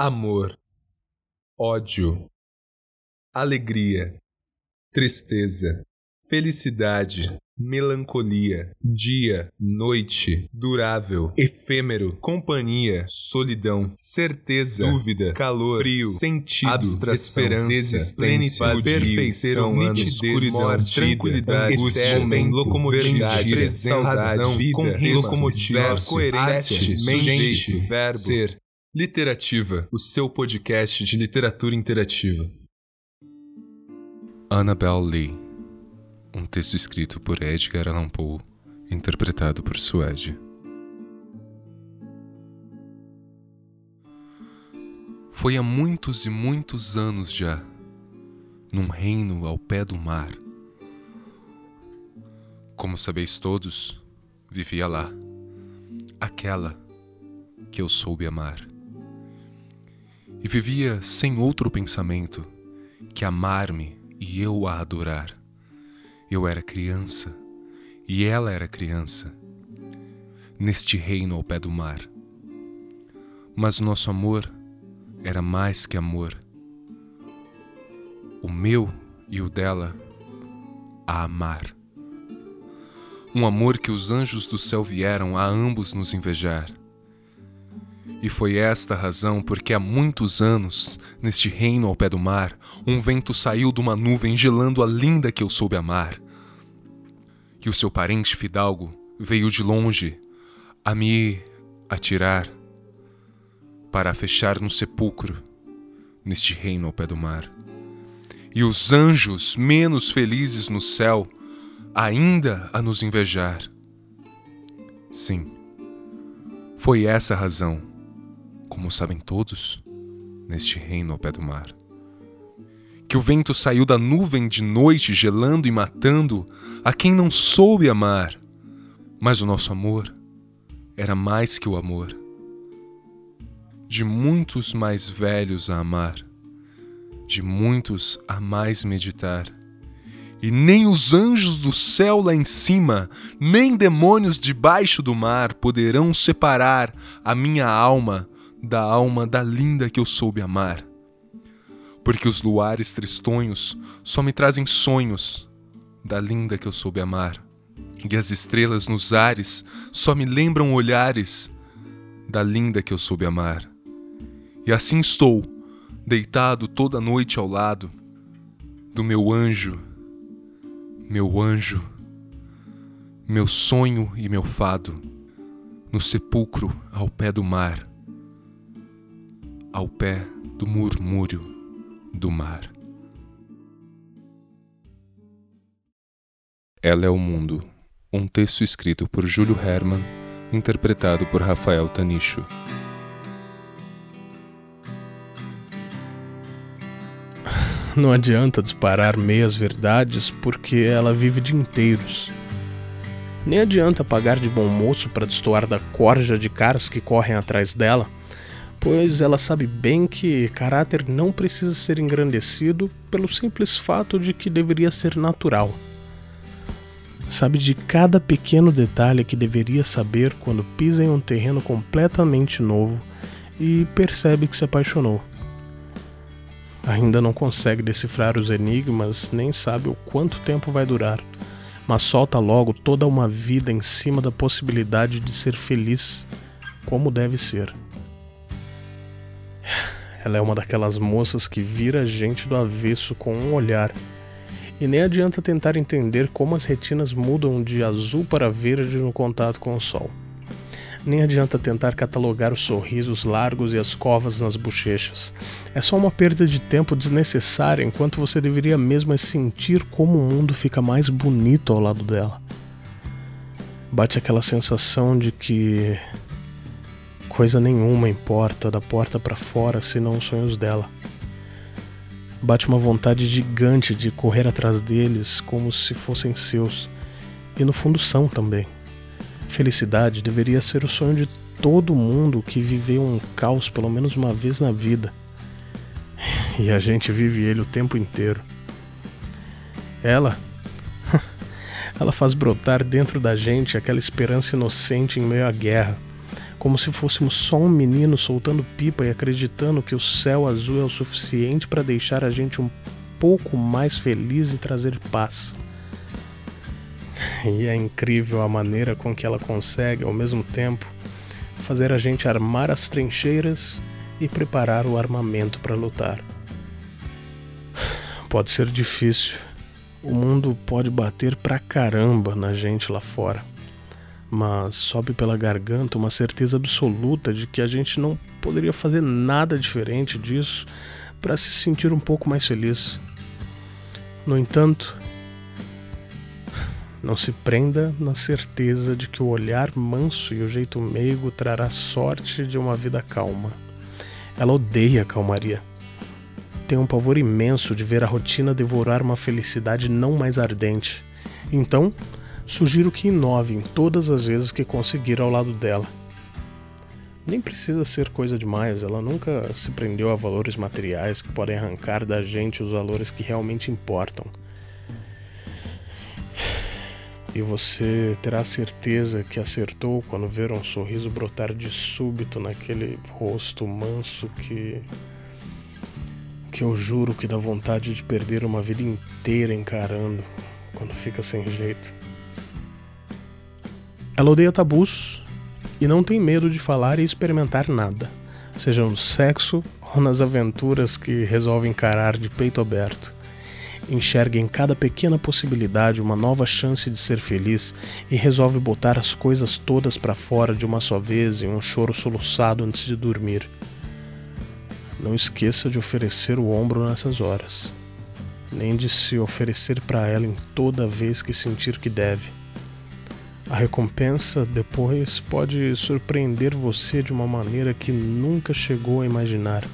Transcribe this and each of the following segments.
amor, ódio, alegria, tristeza, felicidade, melancolia, dia, noite, durável, efêmero, companhia, solidão, certeza, dúvida, calor, frio, sentido, abstração, esperança, existência, perfeição, nitidez, morte, tranquilidade, angústia, momento, locomotividade, presença, razão, vida, com locomotiva, coerência, mente, verbo, ser. Literativa, o seu podcast de literatura interativa. Annabel Lee. Um texto escrito por Edgar Allan Poe, interpretado por Suede. Foi há muitos e muitos anos já, num reino ao pé do mar. Como sabeis todos, vivia lá, aquela que eu soube amar e vivia sem outro pensamento que amar-me e eu a adorar. Eu era criança e ela era criança, neste reino ao pé do mar. Mas nosso amor era mais que amor. O meu e o dela a amar. Um amor que os anjos do céu vieram a ambos nos invejar e foi esta a razão porque há muitos anos, neste reino ao pé do mar, um vento saiu de uma nuvem gelando a linda que eu soube amar. E o seu parente fidalgo veio de longe a me atirar para fechar no sepulcro, neste reino ao pé do mar. E os anjos menos felizes no céu ainda a nos invejar. Sim, foi essa a razão como sabem todos, neste reino ao pé do mar. Que o vento saiu da nuvem de noite, gelando e matando a quem não soube amar. Mas o nosso amor era mais que o amor. De muitos mais velhos a amar, de muitos a mais meditar. E nem os anjos do céu lá em cima, nem demônios debaixo do mar poderão separar a minha alma da alma da linda que eu soube amar. Porque os luares tristonhos só me trazem sonhos da linda que eu soube amar. E as estrelas nos ares só me lembram olhares da linda que eu soube amar. E assim estou, deitado toda noite ao lado do meu anjo, meu anjo, meu sonho e meu fado, no sepulcro ao pé do mar ao pé do murmúrio do mar. Ela é o Mundo, um texto escrito por Júlio Herman, interpretado por Rafael Tanicho. Não adianta disparar meias verdades porque ela vive de inteiros. Nem adianta pagar de bom moço para destoar da corja de caras que correm atrás dela pois ela sabe bem que caráter não precisa ser engrandecido pelo simples fato de que deveria ser natural. Sabe de cada pequeno detalhe que deveria saber quando pisa em um terreno completamente novo e percebe que se apaixonou. Ainda não consegue decifrar os enigmas, nem sabe o quanto tempo vai durar, mas solta logo toda uma vida em cima da possibilidade de ser feliz como deve ser. Ela é uma daquelas moças que vira a gente do avesso com um olhar. E nem adianta tentar entender como as retinas mudam de azul para verde no contato com o sol. Nem adianta tentar catalogar os sorrisos largos e as covas nas bochechas. É só uma perda de tempo desnecessária enquanto você deveria mesmo sentir como o mundo fica mais bonito ao lado dela. Bate aquela sensação de que Coisa nenhuma importa da porta para fora senão os sonhos dela. Bate uma vontade gigante de correr atrás deles como se fossem seus. E no fundo são também. Felicidade deveria ser o sonho de todo mundo que viveu um caos pelo menos uma vez na vida. E a gente vive ele o tempo inteiro. Ela. Ela faz brotar dentro da gente aquela esperança inocente em meio à guerra como se fôssemos só um menino soltando pipa e acreditando que o céu azul é o suficiente para deixar a gente um pouco mais feliz e trazer paz. E é incrível a maneira com que ela consegue, ao mesmo tempo, fazer a gente armar as trincheiras e preparar o armamento para lutar. Pode ser difícil. O mundo pode bater pra caramba na gente lá fora. Mas sobe pela garganta uma certeza absoluta de que a gente não poderia fazer nada diferente disso para se sentir um pouco mais feliz. No entanto, não se prenda na certeza de que o olhar manso e o jeito meigo trará sorte de uma vida calma. Ela odeia a calmaria. Tem um pavor imenso de ver a rotina devorar uma felicidade não mais ardente. Então, sugiro que inovem todas as vezes que conseguir ao lado dela. Nem precisa ser coisa demais, ela nunca se prendeu a valores materiais que podem arrancar da gente os valores que realmente importam. E você terá certeza que acertou quando ver um sorriso brotar de súbito naquele rosto manso que. que eu juro que dá vontade de perder uma vida inteira encarando quando fica sem jeito. Ela odeia tabus e não tem medo de falar e experimentar nada, seja no sexo ou nas aventuras que resolve encarar de peito aberto enxerga em cada pequena possibilidade uma nova chance de ser feliz e resolve botar as coisas todas para fora de uma só vez em um choro soluçado antes de dormir. Não esqueça de oferecer o ombro nessas horas, nem de se oferecer para ela em toda vez que sentir que deve. A recompensa depois pode surpreender você de uma maneira que nunca chegou a imaginar.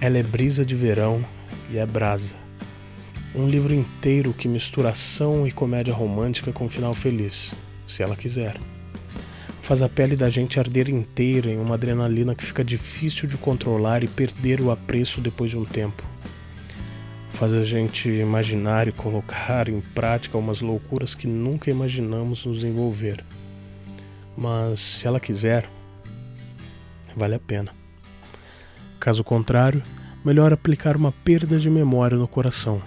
Ela é brisa de verão e é brasa. Um livro inteiro que mistura ação e comédia romântica com um final feliz, se ela quiser. Faz a pele da gente arder inteira em uma adrenalina que fica difícil de controlar e perder o apreço depois de um tempo. Faz a gente imaginar e colocar em prática umas loucuras que nunca imaginamos nos envolver. Mas se ela quiser, vale a pena. Caso contrário, melhor aplicar uma perda de memória no coração.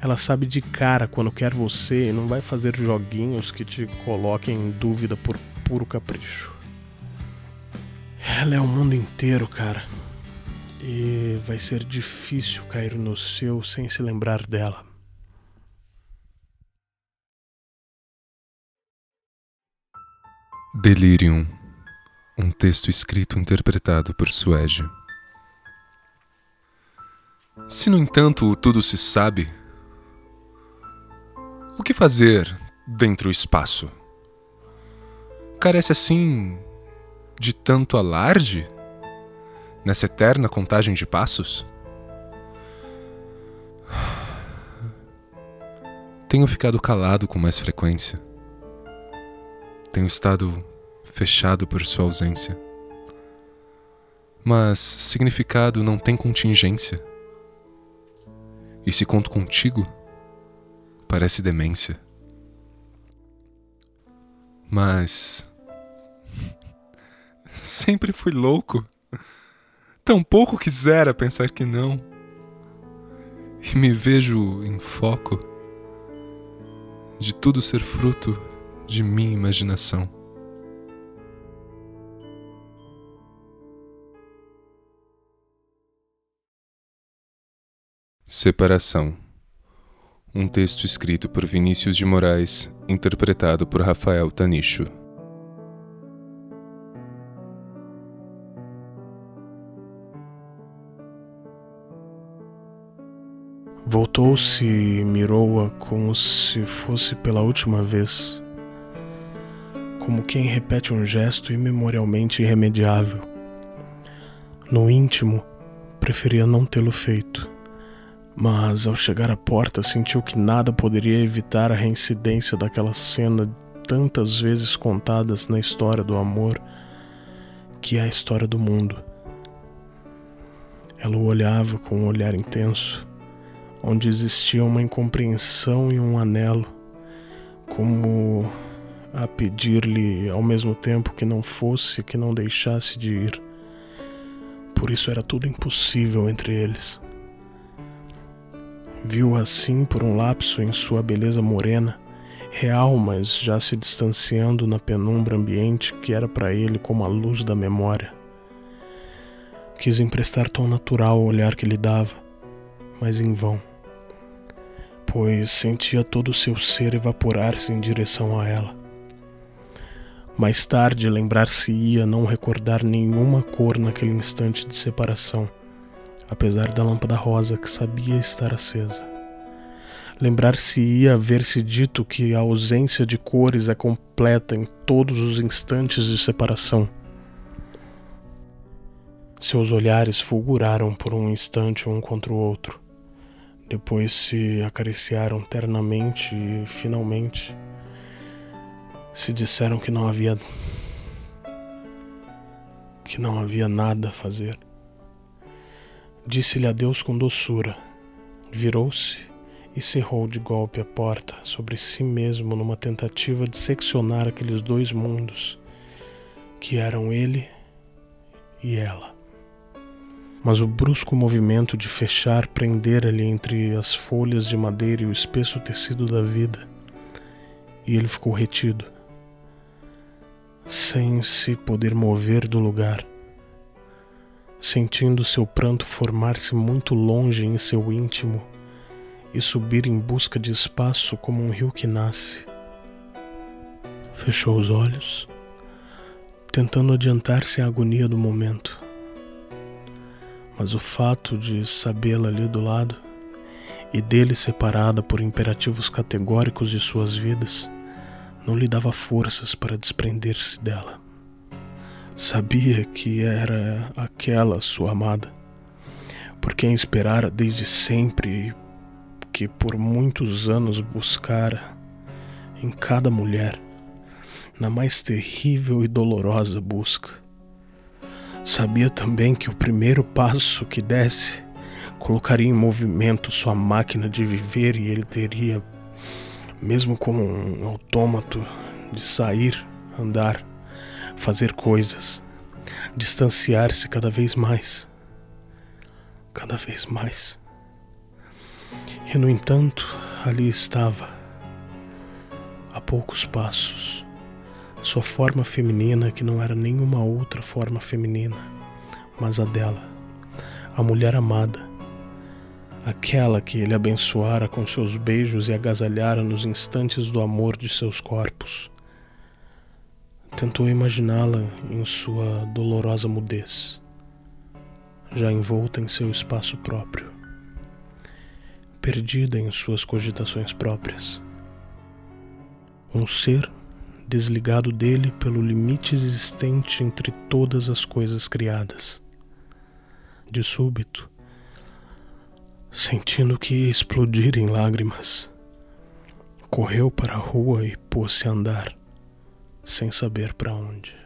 Ela sabe de cara quando quer você e não vai fazer joguinhos que te coloquem em dúvida por puro capricho. Ela é o mundo inteiro, cara. E vai ser difícil cair no seu sem se lembrar dela. Delirium, um texto escrito e interpretado por Suégio. Se, no entanto, tudo se sabe, o que fazer dentro do espaço? Carece assim de tanto alarde nessa eterna contagem de passos? Tenho ficado calado com mais frequência. Tenho estado fechado por sua ausência. Mas significado não tem contingência. E se conto contigo, parece demência. Mas. Sempre fui louco. Tão pouco quisera pensar que não. E me vejo em foco de tudo ser fruto de minha imaginação. Separação. Um texto escrito por Vinícius de Moraes, interpretado por Rafael Tanicho. Voltou-se e mirou-a como se fosse pela última vez, como quem repete um gesto imemorialmente irremediável. No íntimo, preferia não tê-lo feito mas ao chegar à porta sentiu que nada poderia evitar a reincidência daquela cena tantas vezes contadas na história do amor, que é a história do mundo. Ela o olhava com um olhar intenso, onde existia uma incompreensão e um anelo, como a pedir-lhe ao mesmo tempo que não fosse, que não deixasse de ir. Por isso era tudo impossível entre eles. Viu assim por um lapso em sua beleza morena, real, mas já se distanciando na penumbra ambiente que era para ele como a luz da memória. Quis emprestar tom natural ao olhar que lhe dava, mas em vão, pois sentia todo o seu ser evaporar-se em direção a ela. Mais tarde, lembrar-se-ia não recordar nenhuma cor naquele instante de separação, apesar da lâmpada rosa que sabia estar acesa. Lembrar-se-ia haver-se dito que a ausência de cores é completa em todos os instantes de separação. Seus olhares fulguraram por um instante um contra o outro. Depois se acariciaram ternamente e, finalmente, se disseram que não havia que não havia nada a fazer. Disse-lhe adeus com doçura. Virou-se e cerrou de golpe a porta sobre si mesmo numa tentativa de seccionar aqueles dois mundos que eram ele e ela. Mas o brusco movimento de fechar prender ali entre as folhas de madeira e o espesso tecido da vida, e ele ficou retido, sem se poder mover do lugar, sentindo seu pranto formar-se muito longe em seu íntimo e subir em busca de espaço como um rio que nasce. Fechou os olhos, tentando adiantar-se à agonia do momento. Mas o fato de sabê-la ali do lado e dele separada por imperativos categóricos de suas vidas não lhe dava forças para desprender-se dela. Sabia que era aquela sua amada, por quem esperara desde sempre que por muitos anos buscara em cada mulher, na mais terrível e dolorosa busca. Sabia também que o primeiro passo que desse colocaria em movimento sua máquina de viver e ele teria, mesmo como um autômato, de sair, andar, fazer coisas, distanciar-se cada vez mais. Cada vez mais. E no entanto, ali estava, a poucos passos, sua forma feminina que não era nenhuma outra forma feminina, mas a dela, a mulher amada, aquela que ele abençoara com seus beijos e agasalhara nos instantes do amor de seus corpos. Tentou imaginá-la em sua dolorosa mudez, já envolta em seu espaço próprio perdida em suas cogitações próprias. Um ser desligado dele pelo limite existente entre todas as coisas criadas. De súbito, sentindo que ia explodir em lágrimas, correu para a rua e pôs-se a andar, sem saber para onde.